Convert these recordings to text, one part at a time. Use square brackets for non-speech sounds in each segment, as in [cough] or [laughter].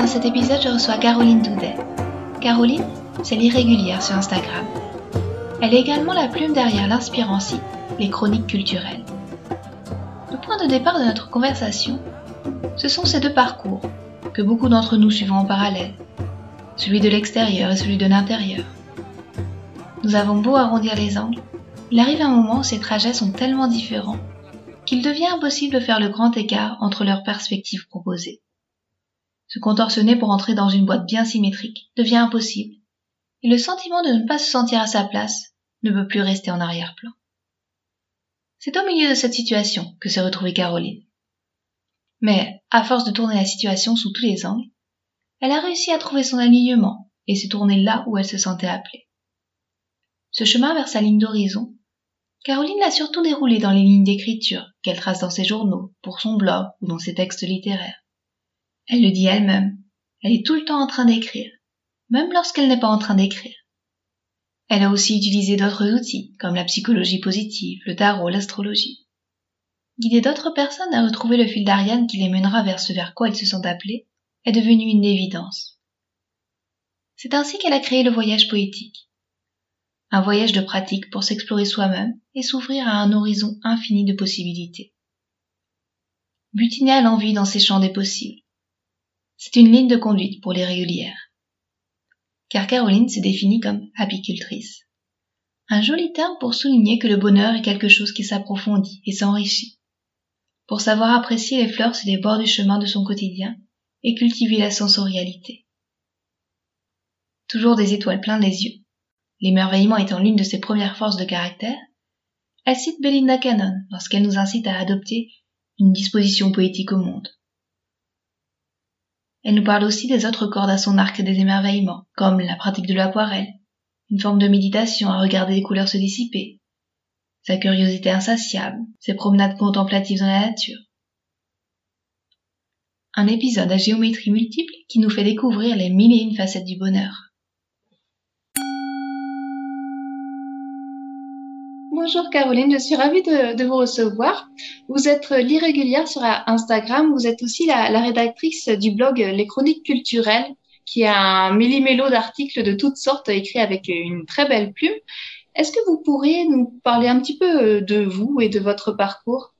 Dans cet épisode, je reçois Caroline Doudet. Caroline, c'est l'irrégulière sur Instagram. Elle est également la plume derrière l'inspirant site Les Chroniques culturelles. Le point de départ de notre conversation, ce sont ces deux parcours que beaucoup d'entre nous suivons en parallèle, celui de l'extérieur et celui de l'intérieur. Nous avons beau arrondir les angles, il arrive un moment où ces trajets sont tellement différents qu'il devient impossible de faire le grand écart entre leurs perspectives proposées. Se contorsionner pour entrer dans une boîte bien symétrique devient impossible, et le sentiment de ne pas se sentir à sa place ne peut plus rester en arrière-plan. C'est au milieu de cette situation que s'est retrouvée Caroline. Mais, à force de tourner la situation sous tous les angles, elle a réussi à trouver son alignement et s'est tournée là où elle se sentait appelée. Ce chemin vers sa ligne d'horizon, Caroline l'a surtout déroulé dans les lignes d'écriture qu'elle trace dans ses journaux, pour son blog ou dans ses textes littéraires. Elle le dit elle-même. Elle est tout le temps en train d'écrire, même lorsqu'elle n'est pas en train d'écrire. Elle a aussi utilisé d'autres outils, comme la psychologie positive, le tarot, l'astrologie. Guider d'autres personnes à retrouver le fil d'Ariane qui les mènera vers ce vers quoi elles se sont appelées est devenu une évidence. C'est ainsi qu'elle a créé le voyage poétique. Un voyage de pratique pour s'explorer soi-même et s'ouvrir à un horizon infini de possibilités. Butiner à l'envie dans ces champs des possibles, c'est une ligne de conduite pour les régulières. Car Caroline se définit comme apicultrice. Un joli terme pour souligner que le bonheur est quelque chose qui s'approfondit et s'enrichit. Pour savoir apprécier les fleurs sur les bords du chemin de son quotidien et cultiver la sensorialité. Toujours des étoiles plein les yeux, l'émerveillement étant l'une de ses premières forces de caractère, elle cite Belinda Cannon lorsqu'elle nous incite à adopter une disposition poétique au monde. Elle nous parle aussi des autres cordes à son arc des émerveillements, comme la pratique de l'aquarelle, une forme de méditation à regarder les couleurs se dissiper, sa curiosité insatiable, ses promenades contemplatives dans la nature. Un épisode à géométrie multiple qui nous fait découvrir les mille et une facettes du bonheur. Bonjour Caroline, je suis ravie de, vous recevoir. Vous êtes l'irrégulière sur Instagram, vous êtes aussi la, rédactrice du blog Les Chroniques culturelles, qui a un millimélo d'articles de toutes sortes écrits avec une très belle plume. Est-ce que vous pourriez nous parler un petit peu de vous et de votre parcours?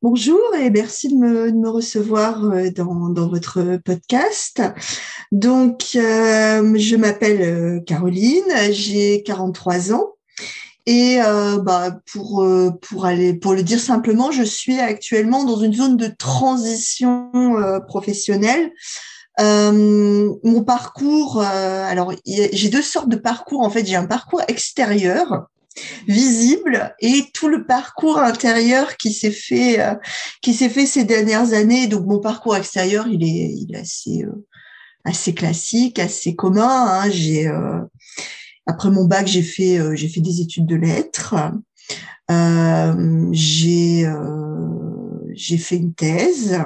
Bonjour et merci de me, recevoir euh, dans, votre podcast. Donc, euh, je m'appelle euh, Caroline, j'ai 43 ans. Et euh, bah, pour, euh, pour, aller, pour le dire simplement, je suis actuellement dans une zone de transition euh, professionnelle. Euh, mon parcours, alors j'ai deux sortes de parcours. En fait, j'ai un parcours extérieur visible et tout le parcours intérieur qui s'est fait qui s'est fait ces dernières années. Donc mon parcours extérieur, il est, il est assez assez classique, assez commun. Hein. J'ai après mon bac, j'ai fait euh, j'ai fait des études de lettres. Euh, j'ai euh, j'ai fait une thèse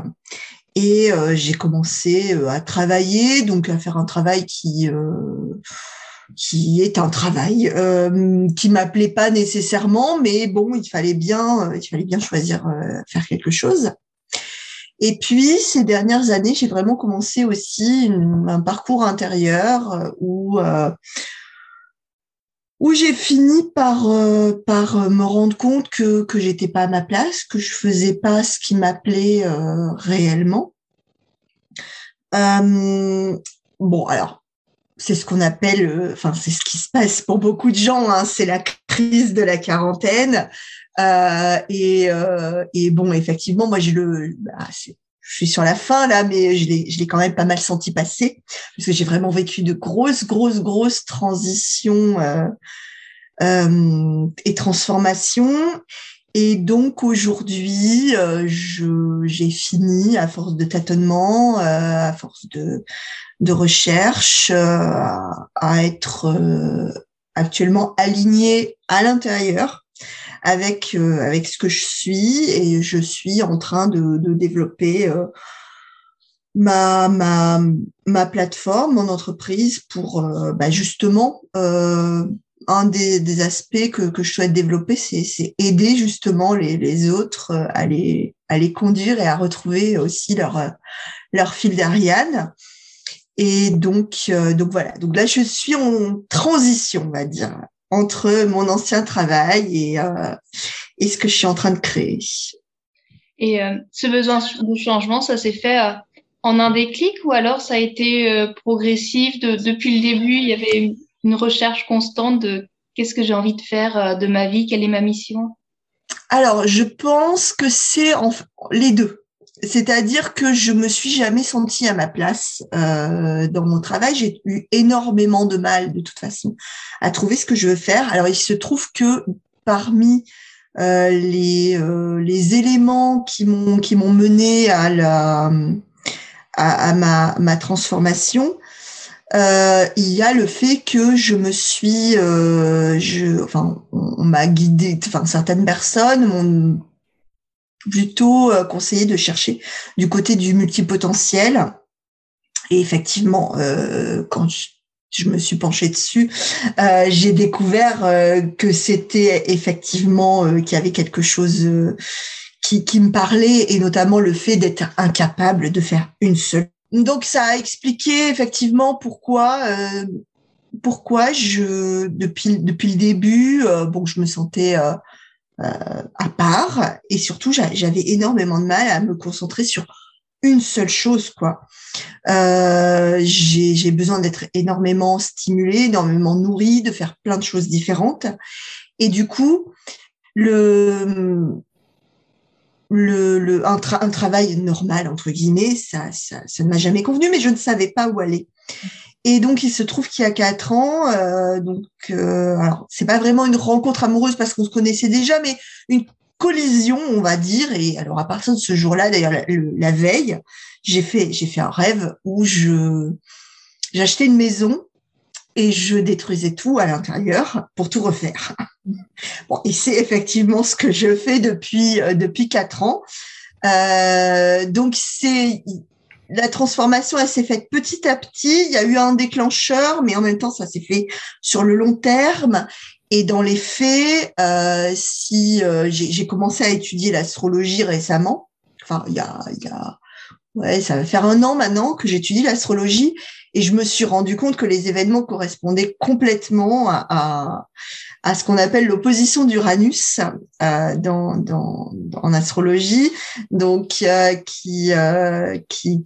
et j'ai commencé à travailler, donc à faire un travail qui qui est un travail euh, qui m'appelait pas nécessairement, mais bon, il fallait bien, il fallait bien choisir faire quelque chose. Et puis ces dernières années, j'ai vraiment commencé aussi un parcours intérieur où où j'ai fini par euh, par euh, me rendre compte que que j'étais pas à ma place, que je faisais pas ce qui m'appelait euh, réellement. bon, alors c'est ce qu'on appelle, enfin c'est ce qui se passe pour beaucoup de gens, hein, c'est la crise de la quarantaine. et, et bon, effectivement, moi j'ai le, bah, je suis sur la fin là, mais je l'ai, je l'ai quand même pas mal senti passer parce que j'ai vraiment vécu de grosses, grosses, grosses transitions euh, euh, et transformations. Et donc aujourd'hui, euh, j'ai fini à force de tâtonnement, euh, à force de, de recherche, euh, à être actuellement aligné à l'intérieur avec avec ce que je suis et je suis en train de, de développer ma, ma, ma plateforme, mon entreprise pour bah justement un des, des, aspects que, que je souhaite développer, c'est aider justement les, les autres euh, à les, à les conduire et à retrouver aussi leur, euh, leur fil d'Ariane. Et donc, euh, donc voilà. Donc là, je suis en transition, on va dire, entre mon ancien travail et, euh, et ce que je suis en train de créer. Et euh, ce besoin de changement, ça s'est fait en un déclic ou alors ça a été progressif de, depuis le début Il y avait une recherche constante de qu'est-ce que j'ai envie de faire euh, de ma vie, quelle est ma mission? Alors, je pense que c'est les deux. C'est-à-dire que je me suis jamais sentie à ma place euh, dans mon travail. J'ai eu énormément de mal, de toute façon, à trouver ce que je veux faire. Alors, il se trouve que parmi euh, les, les éléments qui m'ont qui m'ont mené à la à, ma, ma transformation, euh, il y a le fait que je me suis, euh, je, enfin, on, m'a guidé, enfin certaines personnes m'ont plutôt euh, conseillé de chercher du côté du multipotentiel. Et effectivement, euh, quand je, me suis penchée dessus, euh, j'ai découvert que c'était effectivement qu'il y avait quelque chose qui, qui me parlait, et notamment le fait d'être incapable de faire une seule donc ça a expliqué effectivement pourquoi pourquoi je depuis depuis le début bon je me sentais à part et surtout j'avais énormément de mal à me concentrer sur une seule chose quoi. j'ai besoin d'être énormément stimulée, énormément nourrie, de faire plein de choses différentes et du coup le le, le un, travail normal entre guillemets, ça, ça ne m'a jamais convenu, mais je ne savais pas où aller. Et donc il se trouve qu'il y a quatre ans, euh, donc euh, alors c'est pas vraiment une rencontre amoureuse parce qu'on se connaissait déjà, mais une collision, on va dire. Et alors à partir de ce jour-là, d'ailleurs la, veille, j'ai fait j'ai fait un rêve où je j'achetais une maison et je détruisais tout à l'intérieur pour tout refaire. [laughs] Bon, et c'est effectivement ce que je fais depuis euh, depuis quatre ans. Euh, donc c'est la transformation, elle s'est faite petit à petit. Il y a eu un déclencheur, mais en même temps, ça s'est fait sur le long terme. Et dans les faits, euh, si euh, j'ai commencé à étudier l'astrologie récemment, enfin il y a, y a ouais, ça va faire un an maintenant que j'étudie l'astrologie et je me suis rendu compte que les événements correspondaient complètement à, à, ce qu'on appelle l'opposition d'Uranus euh, en astrologie, donc euh, qui, euh, qui,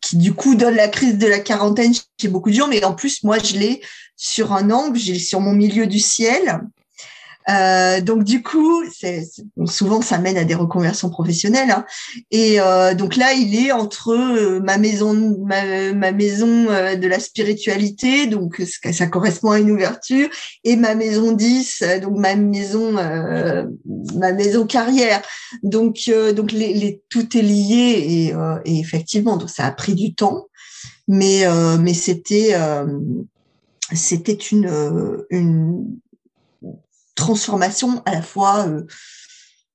qui, du coup donne la crise de la quarantaine chez beaucoup de gens, mais en plus moi je l'ai sur un angle, j'ai sur mon milieu du ciel, euh, donc du coup, c'est, souvent ça mène à des reconversions professionnelles. Hein. Et euh, donc là, il est entre euh, ma maison, ma, ma maison euh, de la spiritualité, donc ça correspond à une ouverture, et ma maison 10, donc ma maison, ma maison carrière. Donc donc les, les, tout est lié et, et, effectivement, donc ça a pris du temps, mais mais c'était c'était une, une transformation à la fois euh,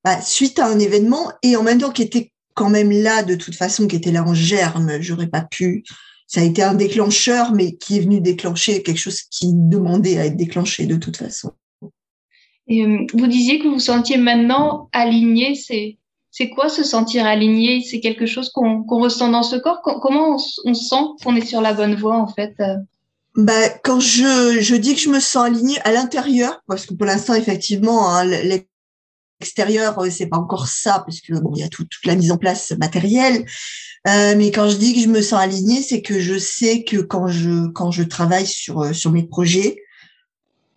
bah, suite à un événement et en même temps qui était quand même là de toute façon, qui était là en germe. J'aurais pas pu. Ça a été un déclencheur, mais qui est venu déclencher quelque chose qui demandait à être déclenché de toute façon. Et euh, vous disiez que vous sentiez maintenant aligné. C'est c'est quoi se sentir aligné? C'est quelque chose qu'on ressent dans ce corps? Comment on, on sent qu'on est sur la bonne voie en fait euh? Bah, quand je, je dis que je me sens alignée à l'intérieur, parce que pour l'instant, effectivement, hein, l'extérieur, euh, c'est pas encore ça, parce que bon, il y a tout, toute la mise en place matérielle. Euh, mais quand je dis que je me sens alignée, c'est que je sais que quand je quand je travaille sur euh, sur mes projets,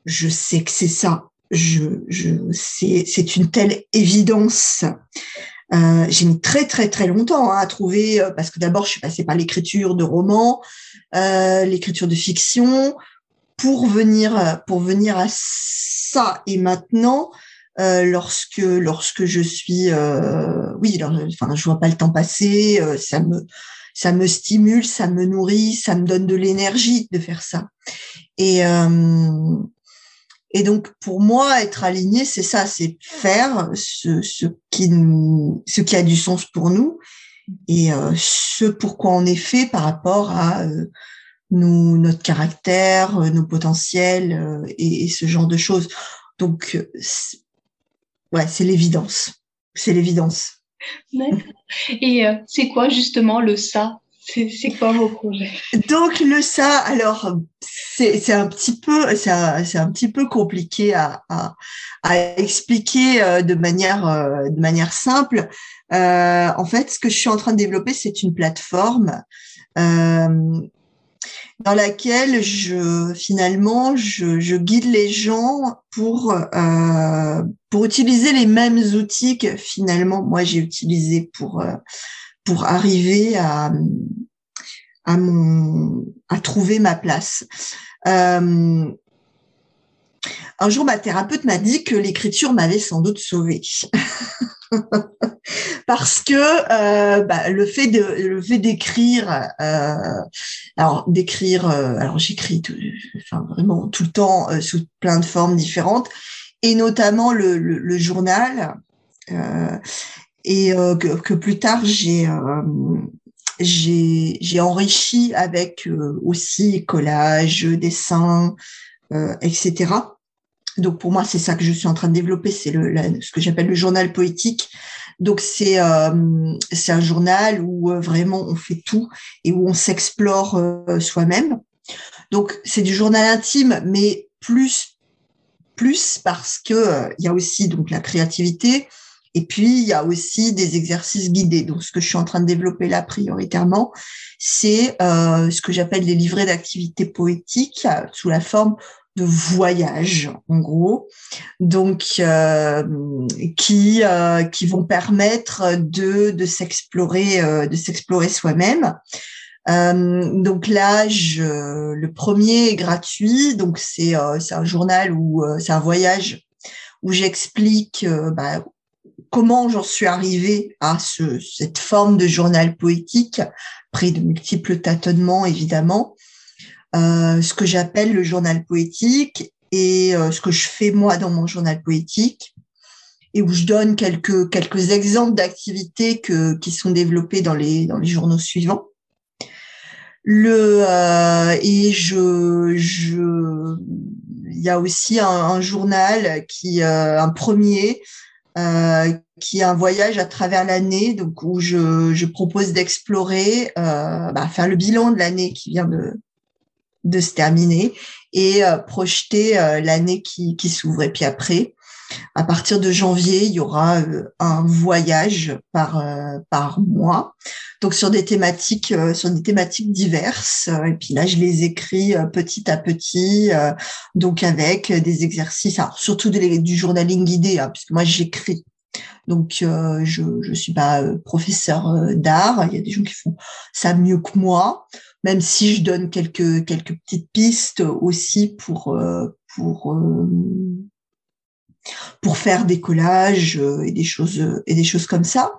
je sais que c'est ça. Je, je c'est c'est une telle évidence. Euh, j'ai mis très très très longtemps hein, à trouver euh, parce que d'abord je suis passée par l'écriture de romans, euh, l'écriture de fiction pour venir pour venir à ça. Et maintenant euh, lorsque lorsque je suis euh, oui enfin je vois pas le temps passer euh, ça me ça me stimule ça me nourrit ça me donne de l'énergie de faire ça. Et euh, et donc pour moi être aligné c'est ça c'est faire ce, ce qui ce qui a du sens pour nous et ce pourquoi on est fait par rapport à nous, notre caractère, nos potentiels et, et, ce genre de choses. Donc, ouais, c'est l'évidence. C'est l'évidence. Et euh, c'est quoi justement le ça? C'est quoi vos projets Donc le ça, alors c'est un petit peu c'est un, un, petit peu compliqué à, à, expliquer euh, de manière euh, de manière simple. en fait, ce que je suis en train de développer, c'est une plateforme dans laquelle je finalement je, je guide les gens pour euh, pour utiliser les mêmes outils que finalement moi j'ai utilisé pour euh, pour arriver à trouver ma place. Euh, un jour, ma thérapeute m'a dit que l'écriture m'avait sans doute sauvée. [laughs] parce que euh, bah, le fait de d'écrire euh, alors d'écrire j'écris vraiment tout le temps sous plein de formes différentes et notamment le journal euh, et que, que, plus tard j'ai j'ai j'ai enrichi avec aussi collage dessin etc donc pour moi, c'est ça que je suis en train de développer, c'est le, ce que j'appelle le journal poétique. Donc c'est euh, c'est un journal où euh, vraiment on fait tout et où on s'explore euh, soi-même. Donc c'est du journal intime, mais plus plus parce que il y a aussi donc la créativité et puis il y a aussi des exercices guidés. Donc ce que je suis en train de développer là prioritairement, c'est ce que j'appelle les livrets d'activités poétiques sous la forme de voyage en gros. Donc euh, qui euh, qui vont permettre de de s'explorer euh, de s'explorer soi-même. Donc là je, le premier est gratuit. Donc c'est c'est un journal ou c'est un voyage où j'explique bah, comment j'en suis arrivée à ce, cette forme de journal poétique, pris de multiples tâtonnements évidemment, euh, ce que j'appelle le journal poétique et euh, ce que je fais moi dans mon journal poétique et où je donne quelques quelques exemples d'activités qui sont développées dans les dans les journaux suivants. Le euh, et je je il y a aussi un, un journal qui euh, un premier euh, qui est un voyage à travers l'année, donc où je, propose d'explorer, euh, bah, faire le bilan de l'année qui vient de, de se terminer et euh, projeter euh, l'année qui, qui s'ouvre. Et puis après, à partir de janvier, il y aura euh, un voyage par par mois, donc sur des thématiques sur des thématiques diverses. Et puis là, je les écris petit à petit, donc avec des exercices, alors surtout du journaling guidé, hein, puisque moi j'écris. Donc je je suis pas professeur d'art. Il y a des gens qui font ça mieux que moi même si je donne quelques quelques petites pistes aussi pour euh, pour euh, pour faire des collages euh, et des choses et des choses comme ça.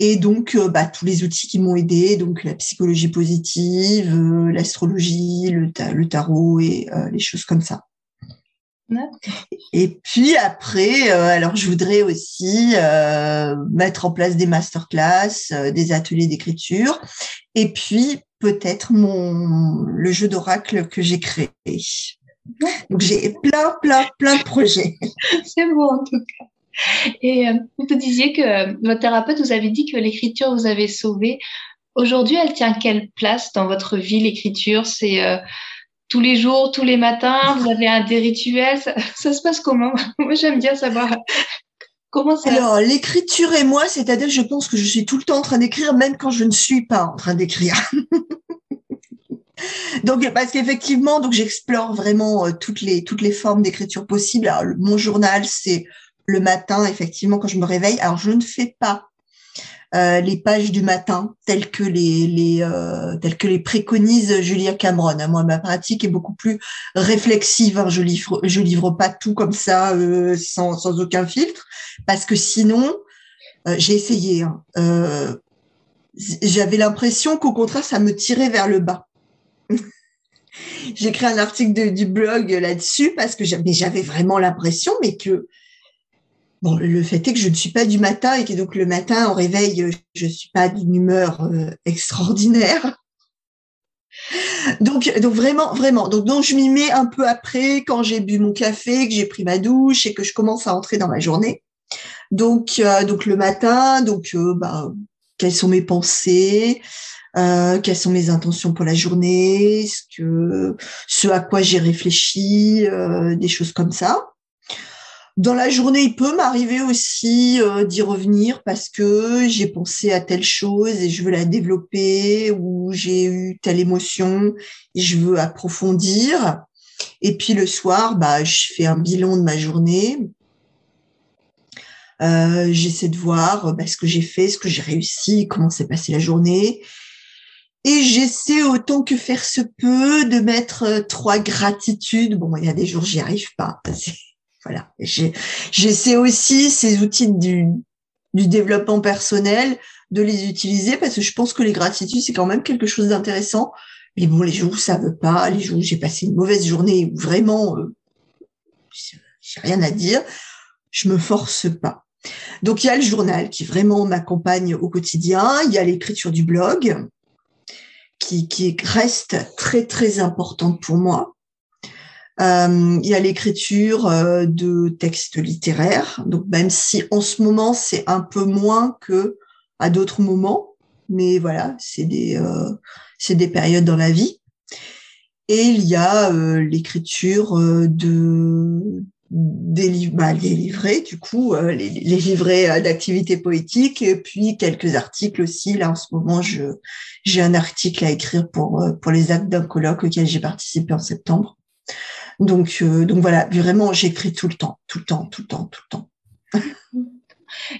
Et donc, bah, tous les outils qui m'ont aidé, donc la psychologie positive, l'astrologie, le, le, tarot et les choses comme ça. Et puis après, alors je voudrais aussi mettre en place des masterclass, des ateliers d'écriture, et puis peut-être mon le jeu d'oracle que j'ai créé. Donc j'ai plein, plein, plein de projets. [laughs] C'est beau en tout cas. Et euh, vous disiez que euh, votre thérapeute vous avait dit que l'écriture vous avait sauvé. Aujourd'hui, elle tient quelle place dans votre vie, l'écriture? C'est euh, tous les jours, tous les matins? Vous avez un, des rituels? Ça, [laughs] ça se passe comment? [laughs] Moi, j'aime bien savoir Comment ça Alors, l'écriture et moi, c'est-à-dire, je pense que je suis tout le temps en train d'écrire, même quand je ne suis pas en train d'écrire. Donc, parce qu'effectivement, donc j'explore vraiment euh, toutes les toutes les formes d'écriture possibles. Alors, mon journal, c'est le matin, effectivement, quand je me réveille. Alors, je ne fais pas euh, les pages du matin telles que les, les euh, telles que les préconise Julia Cameron. Moi, ma pratique est beaucoup plus réflexive. Hein. Je livre je livre pas tout comme ça sans, sans aucun filtre parce que sinon j'ai essayé. Hein, j'avais l'impression qu'au contraire ça me tirait vers le bas. [laughs] J'ai écrit un article du blog là-dessus parce que j'avais vraiment l'impression, mais que bon, le fait est que je ne suis pas du matin et que donc le matin au réveil, je ne suis pas d'une humeur euh, extraordinaire. Donc, donc vraiment, vraiment. Donc, donc je m'y mets un peu après quand j'ai bu mon café, que j'ai pris ma douche et que je commence à entrer dans ma journée. Donc, euh, donc le matin, donc euh, bah, quelles sont mes pensées, euh, quelles sont mes intentions pour la journée, ce, que, ce à quoi j'ai réfléchi, euh, des choses comme ça. Dans la journée, il peut m'arriver aussi euh, d'y revenir parce que j'ai pensé à telle chose et je veux la développer ou j'ai eu telle émotion et je veux approfondir. Et puis le soir, bah, je fais un bilan de ma journée. Euh, j'essaie de voir bah, ce que j'ai fait, ce que j'ai réussi, comment s'est passée la journée. Et j'essaie autant que faire se peut de mettre euh, trois gratitudes. Bon, il y a des jours, j'y arrive pas. [laughs] Voilà. J'essaie aussi ces outils du, développement personnel de les utiliser parce que je pense que les gratitudes, c'est quand même quelque chose d'intéressant. Mais bon, les jours où ça veut pas, les jours où j'ai passé une mauvaise journée, vraiment, euh, j'ai rien à dire, je me force pas. Donc, il y a le journal qui vraiment m'accompagne au quotidien. Il y a l'écriture du blog qui, qui reste très très importante pour moi. Euh, il y a l'écriture euh, de textes littéraires, donc même si en ce moment c'est un peu moins que à d'autres moments, mais voilà, c'est des euh, c'est des périodes dans la vie. Et il y a euh, l'écriture de des, bah, des livrets, du coup, euh, les, les, livrets euh, d'activités poétiques, et puis quelques articles aussi. Là, en ce moment, je j'ai un article à écrire pour euh, pour les actes d'un colloque auquel j'ai participé en septembre. Donc donc voilà, vraiment, j'écris tout le temps, tout le temps, tout le temps, tout le temps.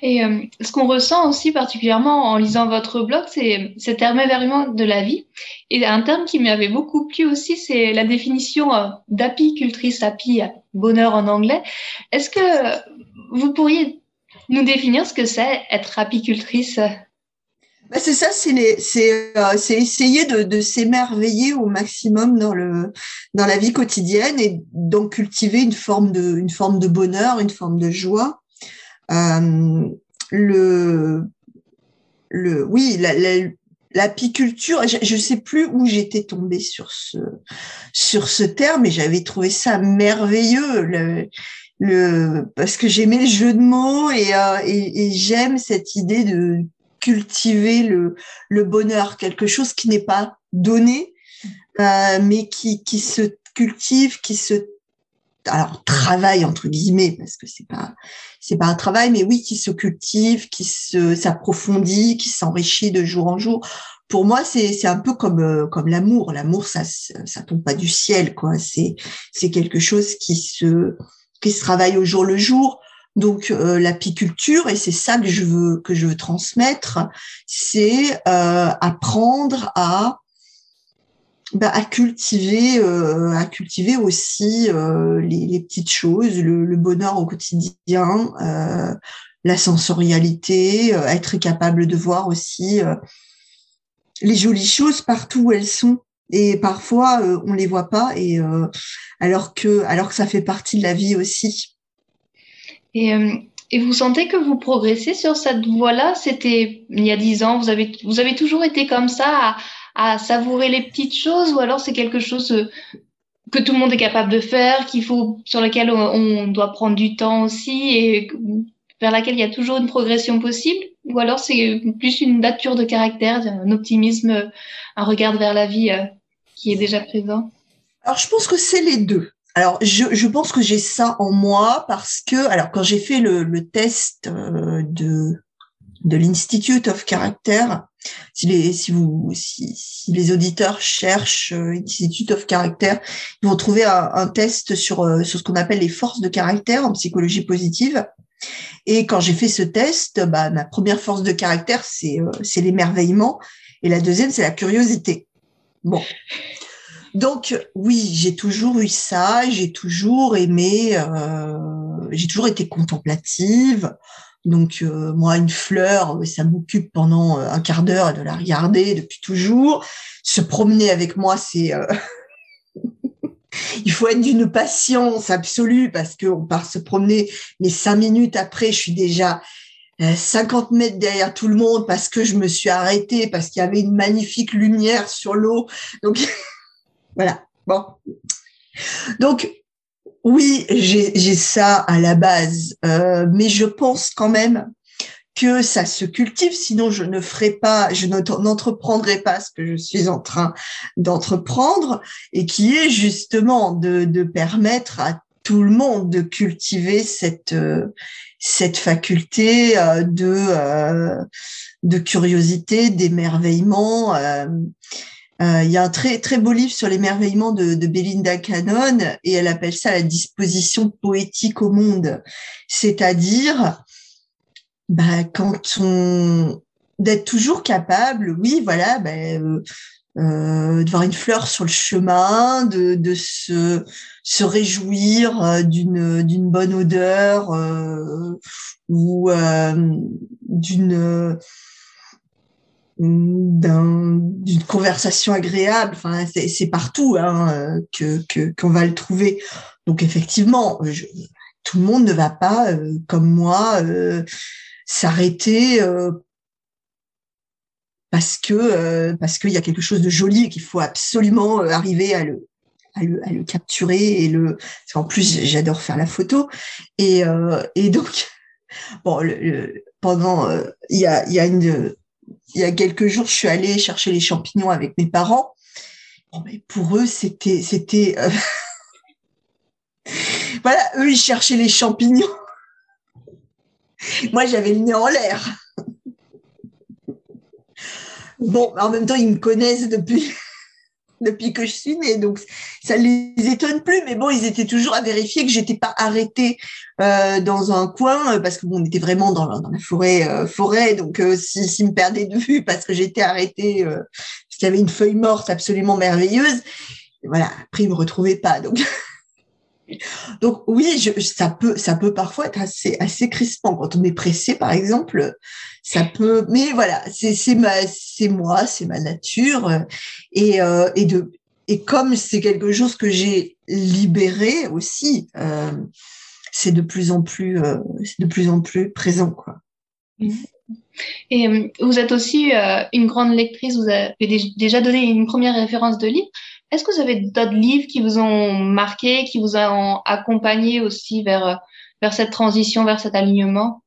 Et euh, ce qu'on ressent aussi particulièrement en lisant votre blog, c'est cet émerveillement de la vie. Et un terme qui m'avait beaucoup plu aussi, c'est la définition euh, d'apicultrice, api, bonheur en anglais. Est-ce que vous pourriez nous définir ce que c'est être apicultrice bah c'est ça, c'est euh, essayer de, s'émerveiller au maximum dans le dans la vie quotidienne et donc cultiver une forme de une forme de bonheur, une forme de joie le, le, oui, l'apiculture, je ne sais plus où j'étais tombée sur ce sur ce terme, et j'avais trouvé ça merveilleux. Le, le parce que j'aimais le jeu de mots et, euh, et, et j'aime cette idée de cultiver le, le bonheur, quelque chose qui n'est pas donné, euh, mais qui, qui se cultive, qui se alors travail entre guillemets parce que c'est pas c'est pas un travail mais oui qui se cultive qui se s'approfondit qui s'enrichit de jour en jour. Pour moi c'est c'est un peu comme euh, comme l'amour. L'amour ça ça tombe pas du ciel quoi. C'est c'est quelque chose qui se qui se travaille au jour le jour. Donc euh, l'apiculture et c'est ça que je veux que je veux transmettre c'est euh, apprendre à bah, à cultiver, euh, à cultiver aussi euh, les, les, petites choses, le, le, bonheur au quotidien, euh, la sensorialité, euh, être capable de voir aussi euh, les jolies choses partout où elles sont. Et parfois on les voit pas, et alors que alors que ça fait partie de la vie aussi. Et et vous sentez que vous progressez sur cette voie-là? C'était il y a dix ans. Vous avez vous avez toujours été comme ça à, à savourer les petites choses ou alors c'est quelque chose euh, que tout le monde est capable de faire, qu'il faut sur lequel on, doit prendre du temps aussi et vers laquelle il y a toujours une progression possible ou alors c'est plus une nature de caractère, un optimisme, un regard vers la vie euh, qui est déjà présent Alors je pense que c'est les deux. Alors, je, je pense que j'ai ça en moi parce que, alors, quand j'ai fait le, le test euh, de de l'Institute of Character, si les, auditeurs cherchent euh, Institute of Character, ils vont trouver un, test sur, euh, sur ce qu'on appelle les forces de caractère en psychologie positive. Et quand j'ai fait ce test, bah, ma première force de caractère, c'est euh, c'est l'émerveillement. Et la deuxième, c'est la curiosité. Bon. Donc, oui, j'ai toujours eu ça. J'ai toujours aimé, j'ai toujours été contemplative. Donc, euh, moi, une fleur, ça m'occupe pendant un quart d'heure de la regarder depuis toujours. Se promener avec moi, c'est [laughs] il faut être d'une patience absolue parce qu'on part se promener, mais cinq minutes après, je suis déjà 50 euh, mètres derrière tout le monde parce que je me suis arrêtée, parce qu'il y avait une magnifique lumière sur l'eau. Donc, [laughs] voilà. Bon. Donc, oui, j'ai ça à la base, euh, mais je pense quand même que ça se cultive, sinon je ne ferai pas, je n'entreprendrai pas ce que je suis en train d'entreprendre, et qui est justement de, permettre à tout le monde de cultiver cette faculté euh, de euh, de curiosité, d'émerveillement. Euh, il y a un très très beau livre sur l'émerveillement de, de Belinda Cannon et elle appelle ça la disposition poétique au monde, c'est-à-dire bah, quand on d'être toujours capable, oui, voilà, bah, euh, euh, de voir une fleur sur le chemin, de, de se, se réjouir euh, d'une d'une bonne odeur euh, ou euh, d'une d'une conversation agréable. Enfin, c'est partout hein, que qu'on va le trouver. Donc effectivement, tout le monde ne va pas comme moi s'arrêter euh, parce que euh, parce qu'il y a quelque chose de joli et qu'il faut absolument euh, arriver à le à le, à le capturer et le en plus j'adore faire la photo et et donc [laughs] bon pendant il y a il y a une il y a quelques jours je suis allée chercher les champignons avec mes parents pour eux c'était c'était [laughs] voilà eux ils cherchaient les champignons Moi, j'avais le nez en l'air. Bon, en même temps, ils me connaissent depuis, depuis que je suis née, donc ça les étonne plus. Mais bon, ils étaient toujours à vérifier que j'étais pas arrêtée euh, dans un coin euh, parce que bon, on était vraiment dans la, forêt, euh, forêt. Donc, s'ils si, me perdaient de vue parce que j'étais arrêtée, parce qu'il y avait une feuille morte absolument merveilleuse, voilà. Après, ils me retrouvaient pas. Donc. [laughs] Donc oui, je, ça peut, ça peut parfois être assez, assez crispant quand on est pressé, par exemple. Ça peut, mais voilà, c'est, c'est ma, c'est moi, c'est ma nature, et euh, et de, et comme c'est quelque chose que j'ai libéré aussi, euh, c'est de plus en plus, euh, c'est de plus en plus présent, quoi. Mmh. Et vous êtes aussi une grande lectrice, vous avez déjà donné une première référence de livre. Est-ce que vous avez d'autres livres qui vous ont marqué, qui vous ont accompagné aussi vers, vers cette transition, vers cet alignement?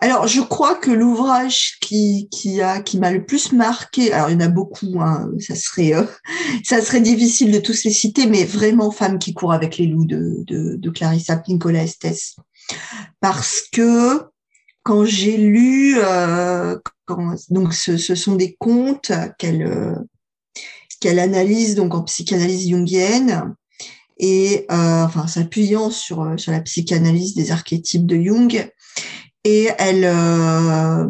Alors, je crois que l'ouvrage qui, qui a qui m'a le plus marqué, alors il y en a beaucoup, hein, ça serait euh, [laughs] ça serait difficile de tous les citer, mais vraiment Femme qui court avec les loups de, de, de Clarissa Pinkola Estes, parce que quand j'ai lu, euh, donc ce, ce, sont des contes qu'elle euh, qu'elle analyse donc en psychanalyse jungienne et euh, enfin s'appuyant sur euh, sur la psychanalyse des archétypes de Jung et elle euh,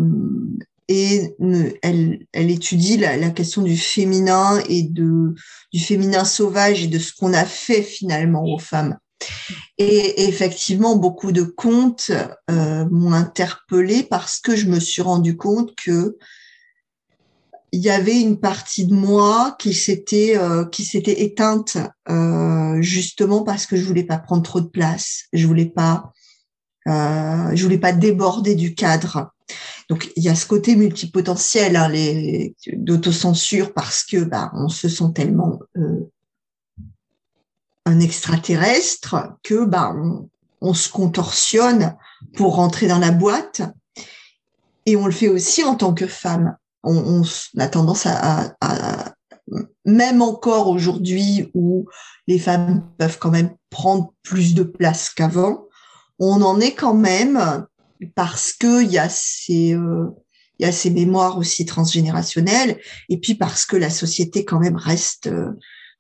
et elle, elle étudie la, la, question du féminin et de du féminin sauvage et de ce qu'on a fait finalement aux femmes. Et effectivement, beaucoup de contes euh, m'ont interpellée parce que je me suis rendu compte que il y avait une partie de moi qui s'était euh, qui s'était éteinte euh, justement parce que je voulais pas prendre trop de place, je voulais pas euh, je voulais pas déborder du cadre. Donc il y a ce côté multipotentiel hein, les d'autocensure parce que bah, on se sent tellement euh, un extraterrestre que bah on, on se contorsionne pour rentrer dans la boîte. Et on le fait aussi en tant que femme on, a tendance à, même encore aujourd'hui où les femmes peuvent quand même prendre plus de place qu'avant, on en est quand même parce que il y a ces euh, il y a ces mémoires aussi transgénérationnelles et puis parce que la société quand même reste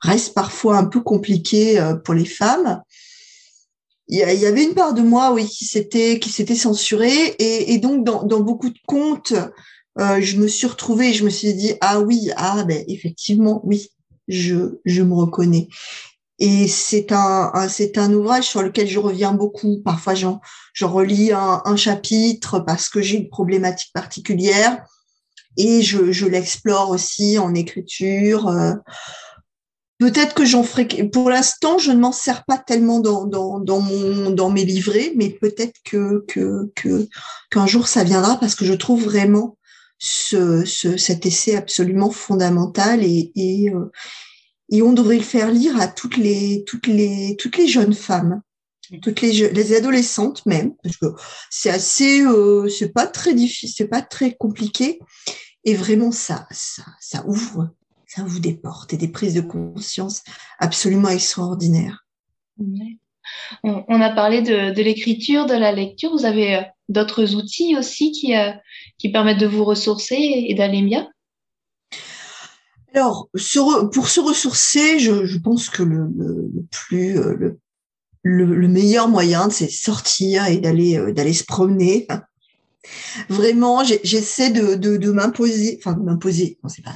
reste parfois un peu compliquée euh, pour les femmes. Il y, avait une part de moi, oui, qui s'était qui s'était censurée et, et donc dans, dans, beaucoup de contes, euh, je me suis retrouvée, je me suis dit ah oui, ah ben effectivement, oui, je je me reconnais. Et c'est un, c'est un ouvrage sur lequel je reviens beaucoup. Parfois, j'en, je relis un, un, chapitre parce que j'ai une problématique particulière et je, je l'explore aussi en écriture. Euh, Peut-être que j'en ferai. Pour l'instant, je ne m'en sers pas tellement dans, dans, dans, mon, dans mes livrets, mais peut-être que, que, que, qu'un jour ça viendra parce que je trouve vraiment ce, ce, cet essai absolument fondamental et, et, euh, et on devrait le faire lire à toutes les, toutes les, toutes les jeunes femmes, toutes les, les adolescentes même, parce que c'est assez, euh, c'est pas très difficile, c'est pas très compliqué. Et vraiment, ça, ça, ça ouvre ça vous déporte et des prises de conscience absolument extraordinaires. On, a parlé de, l'écriture, de la lecture. Vous avez euh, d'autres outils aussi qui, euh, qui permettent de vous ressourcer et d'aller bien Alors, pour se ressourcer, je, pense que le, plus euh, le, meilleur moyen, c'est sortir et d'aller d'aller se promener. Vraiment, j'essaie de, de, m'imposer, enfin de m'imposer. C'est pas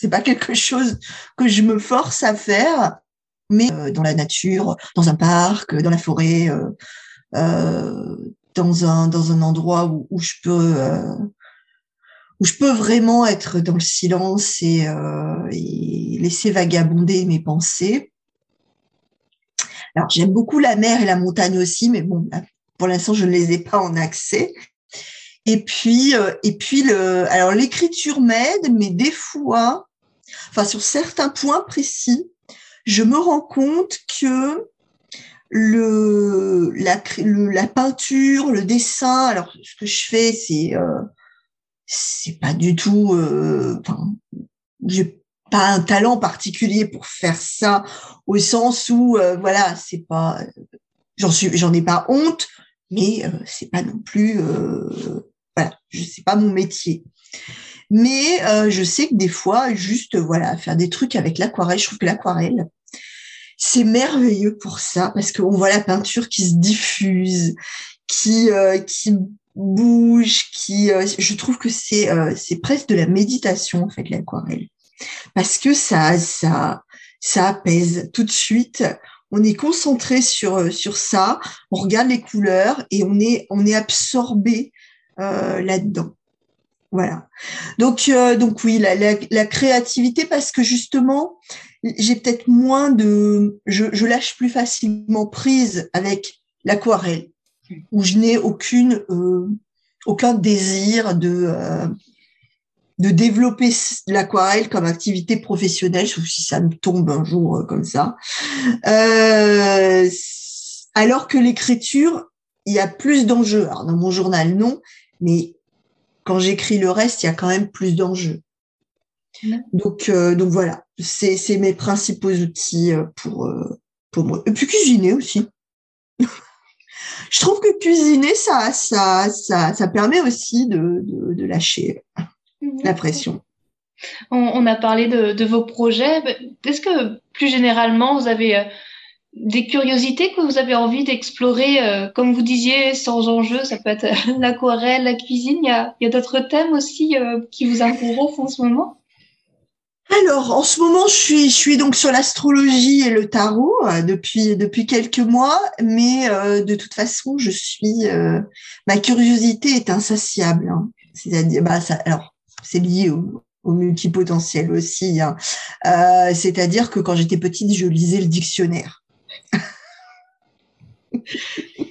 c'est pas quelque chose que je me force à faire, mais euh, dans la nature, dans un parc, dans la forêt, euh, euh, dans un dans un endroit où, où je peux où je peux vraiment être dans le silence et, et laisser vagabonder mes pensées. Alors j'aime beaucoup la mer et la montagne aussi, mais bon, pour l'instant je ne les ai pas en accès. Et puis, et puis le, alors l'écriture m'aide, mais des fois, enfin sur certains points précis, je me rends compte que le la, la peinture, le dessin, alors ce que je fais, c'est euh, c'est pas du tout, euh, j'ai pas un talent particulier pour faire ça au sens où euh, voilà, c'est pas, j'en suis, j'en ai pas honte, mais euh, c'est pas non plus, euh, voilà, je sais pas mon métier. Mais euh, je sais que des fois, juste voilà, faire des trucs avec l'aquarelle, je trouve que l'aquarelle, c'est merveilleux pour ça parce qu'on voit la peinture qui se diffuse, qui euh, qui bouge, qui euh, je trouve que c'est c'est presque de la méditation en fait l'aquarelle parce que ça ça ça apaise tout de suite. On est concentré sur sur ça, on regarde les couleurs et on est on est absorbé là-dedans. Voilà. Donc, euh, donc oui, la, la, créativité parce que justement, j'ai peut-être moins de, je, je, lâche plus facilement prise avec l'aquarelle, où je n'ai aucune, euh, aucun désir de euh, de développer l'aquarelle comme activité professionnelle, sauf si ça me tombe un jour comme ça. alors que l'écriture, il y a plus d'enjeux. Alors dans mon journal, non, mais quand j'écris le reste, il y a quand même plus d'enjeux. Donc, euh, donc voilà, c'est mes principaux outils euh, pour, euh, pour moi. Et puis cuisiner aussi. [laughs] je trouve que cuisiner, ça, ça, ça, ça permet aussi de, de, lâcher la pression. On, a parlé de, de vos projets. Est-ce que plus généralement, vous avez des curiosités que vous avez envie d'explorer, euh, comme vous disiez, sans enjeu, ça peut être [laughs] l'aquarelle, la cuisine, il y a, y a d'autres thèmes aussi euh, qui vous intéressent en ce moment? Alors, en ce moment, je suis, donc sur l'astrologie et le tarot euh, depuis quelques mois, mais de toute façon, je suis ma curiosité est insatiable. Hein. C'est-à-dire, bah, c'est lié au, multipotentiel aussi. Hein. C'est-à-dire que quand j'étais petite, je lisais le dictionnaire. [laughs]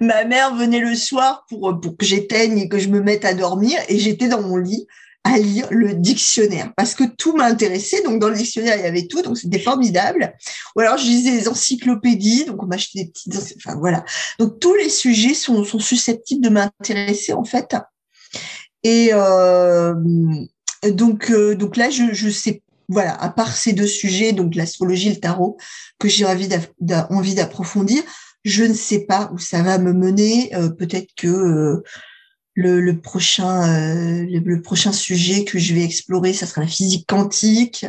Ma mère venait le soir pour que j'éteigne et que je me mette à dormir et j'étais dans mon lit à lire le dictionnaire parce que tout m'intéressait. Donc, dans le dictionnaire, il y avait tout. Donc, c'était formidable. Ou alors, je lisais les encyclopédies. Donc, on m'achetait des petites, enfin, voilà. Donc, tous les sujets sont, sont susceptibles de m'intéresser, en fait. Et, euh, donc, euh, donc là, je, je sais voilà, à part ces deux sujets, donc l'astrologie et le tarot, que j'ai envie d'approfondir, je ne sais pas où ça va me mener. Euh, peut-être que euh, le, prochain, euh, le, prochain sujet que je vais explorer, ça sera la physique quantique.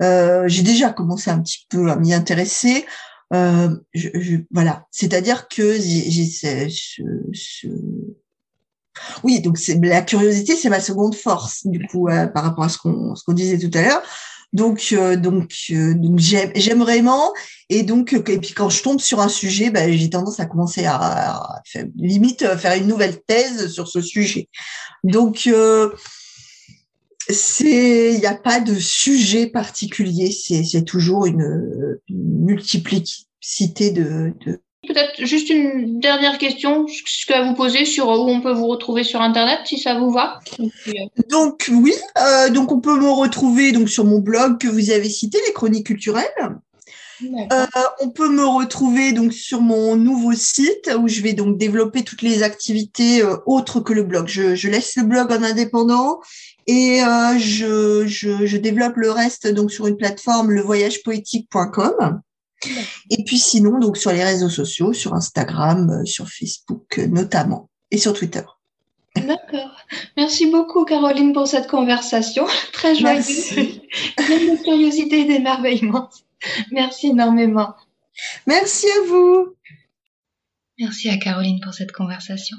j'ai déjà commencé un petit peu à m'y intéresser. voilà, c'est-à-dire que j'ai ce, oui, donc c'est la curiosité, c'est ma seconde force du coup par rapport à ce qu'on ce qu'on disait tout à l'heure. Donc, euh, donc, euh, donc j'aime vraiment. Et donc, euh, et puis quand je tombe sur un sujet, ben, j'ai tendance à commencer à, faire, limite faire une nouvelle thèse sur ce sujet. Donc, c'est, il n'y a pas de sujet particulier. C'est toujours une, multiplicité de, de Peut-être juste une dernière question ce à vous poser sur où on peut vous retrouver sur Internet, si ça vous va. Donc oui, euh, donc on peut me retrouver donc sur mon blog que vous avez cité, les Chroniques culturelles. Euh, on peut me retrouver donc sur mon nouveau site où je vais donc développer toutes les activités euh, autres que le blog. Je, je, laisse le blog en indépendant et je, je, je, développe le reste donc sur une plateforme levoyagepoétique.com. Et puis sinon, donc sur les réseaux sociaux, sur Instagram, euh, sur Facebook euh, notamment, et sur Twitter. D'accord. Merci beaucoup, Caroline, pour cette conversation. [laughs] Très joyeuse. [laughs] Pleine de curiosité et d'émerveillement. Merci énormément. Merci à vous. Merci à Caroline pour cette conversation.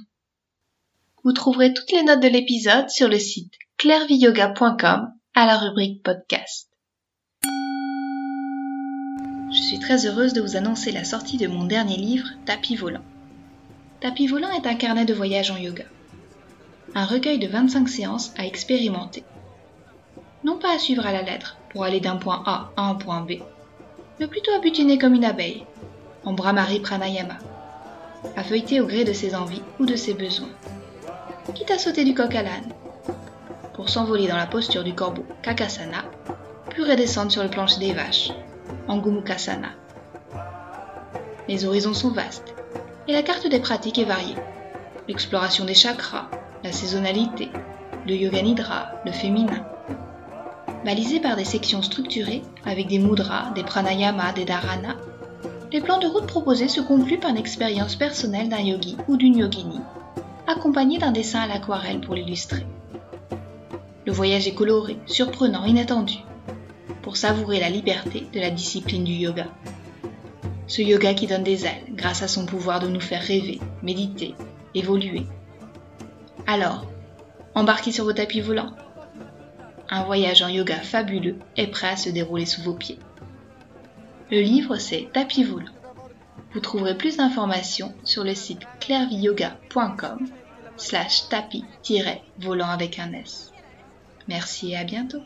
Vous trouverez toutes les notes de l'épisode sur le site clairviyoga.com à la rubrique podcast. Je suis très heureuse de vous annoncer la sortie de mon dernier livre, Tapis volant. Tapis volant est un carnet de voyage en yoga. Un recueil de 25 séances à expérimenter. Non pas à suivre à la lettre pour aller d'un point A à un point B, mais plutôt à butiner comme une abeille, en Brahmari Pranayama, à feuilleter au gré de ses envies ou de ses besoins. Quitte à sauter du coq à l'âne, pour s'envoler dans la posture du corbeau Kakasana, puis redescendre sur le plancher des vaches, Angumukasana. Les horizons sont vastes et la carte des pratiques est variée. L'exploration des chakras, la saisonnalité, le yoga nidra, le féminin. Balisés par des sections structurées avec des mudras, des pranayamas, des dharanas, les plans de route proposés se concluent par une expérience personnelle d'un yogi ou d'une yogini, accompagné d'un dessin à l'aquarelle pour l'illustrer. Le voyage est coloré, surprenant, inattendu pour savourer la liberté de la discipline du yoga. Ce yoga qui donne des ailes grâce à son pouvoir de nous faire rêver, méditer, évoluer. Alors, embarquez sur vos tapis volants. Un voyage en yoga fabuleux est prêt à se dérouler sous vos pieds. Le livre c'est Tapis volant. Vous trouverez plus d'informations sur le site clairviyoga.com slash tapis-volant avec un S. Merci et à bientôt.